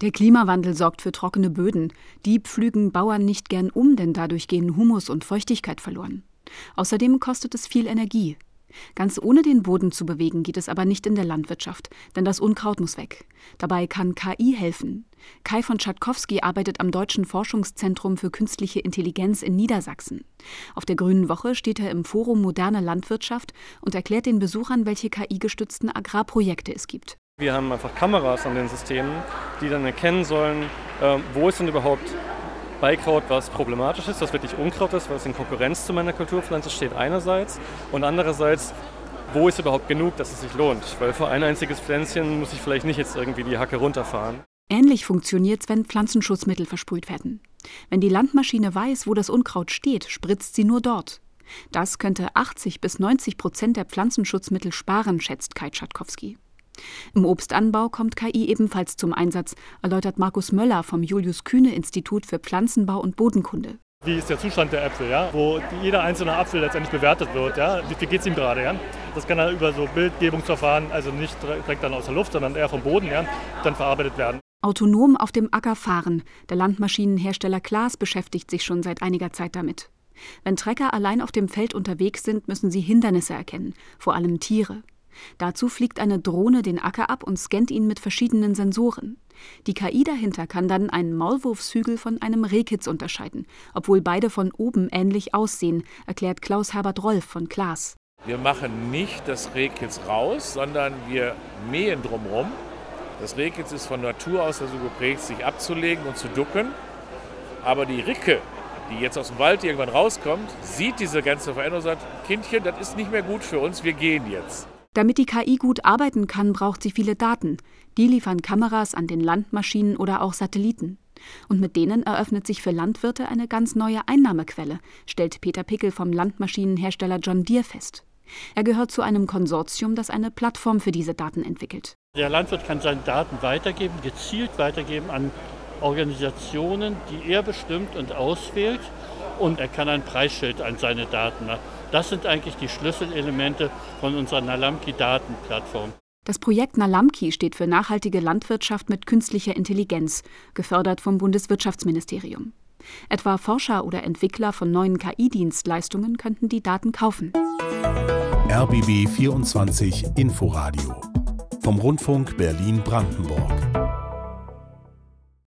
Der Klimawandel sorgt für trockene Böden. Die pflügen Bauern nicht gern um, denn dadurch gehen Humus und Feuchtigkeit verloren. Außerdem kostet es viel Energie. Ganz ohne den Boden zu bewegen geht es aber nicht in der Landwirtschaft, denn das Unkraut muss weg. Dabei kann KI helfen. Kai von Tschatkowski arbeitet am Deutschen Forschungszentrum für künstliche Intelligenz in Niedersachsen. Auf der Grünen Woche steht er im Forum Moderne Landwirtschaft und erklärt den Besuchern, welche KI-gestützten Agrarprojekte es gibt. Wir haben einfach Kameras an den Systemen, die dann erkennen sollen, äh, wo ist denn überhaupt Beikraut, was problematisch ist, was wirklich Unkraut ist, was in Konkurrenz zu meiner Kulturpflanze steht einerseits und andererseits, wo ist überhaupt genug, dass es sich lohnt. Weil für ein einziges Pflänzchen muss ich vielleicht nicht jetzt irgendwie die Hacke runterfahren. Ähnlich funktioniert es, wenn Pflanzenschutzmittel versprüht werden. Wenn die Landmaschine weiß, wo das Unkraut steht, spritzt sie nur dort. Das könnte 80 bis 90 Prozent der Pflanzenschutzmittel sparen, schätzt Kai Tschatkowski. Im Obstanbau kommt KI ebenfalls zum Einsatz, erläutert Markus Möller vom Julius-Kühne-Institut für Pflanzenbau und Bodenkunde. Wie ist der Zustand der Äpfel, ja? wo jeder einzelne Apfel letztendlich bewertet wird. Ja? Wie geht es ihm gerade? Ja? Das kann dann über so Bildgebungsverfahren, also nicht direkt dann aus der Luft, sondern eher vom Boden, ja? dann verarbeitet werden. Autonom auf dem Acker fahren. Der Landmaschinenhersteller Klaas beschäftigt sich schon seit einiger Zeit damit. Wenn Trecker allein auf dem Feld unterwegs sind, müssen sie Hindernisse erkennen, vor allem Tiere. Dazu fliegt eine Drohne den Acker ab und scannt ihn mit verschiedenen Sensoren. Die KI dahinter kann dann einen Maulwurfshügel von einem Rehkitz unterscheiden, obwohl beide von oben ähnlich aussehen, erklärt Klaus-Herbert Rolf von Klaas. Wir machen nicht das Rehkitz raus, sondern wir mähen drumherum. Das Rehkitz ist von Natur aus also geprägt, sich abzulegen und zu ducken. Aber die Ricke, die jetzt aus dem Wald irgendwann rauskommt, sieht diese ganze Veränderung und sagt, Kindchen, das ist nicht mehr gut für uns, wir gehen jetzt. Damit die KI gut arbeiten kann, braucht sie viele Daten. Die liefern Kameras an den Landmaschinen oder auch Satelliten. Und mit denen eröffnet sich für Landwirte eine ganz neue Einnahmequelle, stellt Peter Pickel vom Landmaschinenhersteller John Deere fest. Er gehört zu einem Konsortium, das eine Plattform für diese Daten entwickelt. Der Landwirt kann seine Daten weitergeben, gezielt weitergeben an Organisationen, die er bestimmt und auswählt. Und er kann ein Preisschild an seine Daten machen. Das sind eigentlich die Schlüsselelemente von unserer Nalamki-Datenplattform. Das Projekt Nalamki steht für nachhaltige Landwirtschaft mit künstlicher Intelligenz, gefördert vom Bundeswirtschaftsministerium. Etwa Forscher oder Entwickler von neuen KI-Dienstleistungen könnten die Daten kaufen. RBB 24 Inforadio vom Rundfunk Berlin-Brandenburg.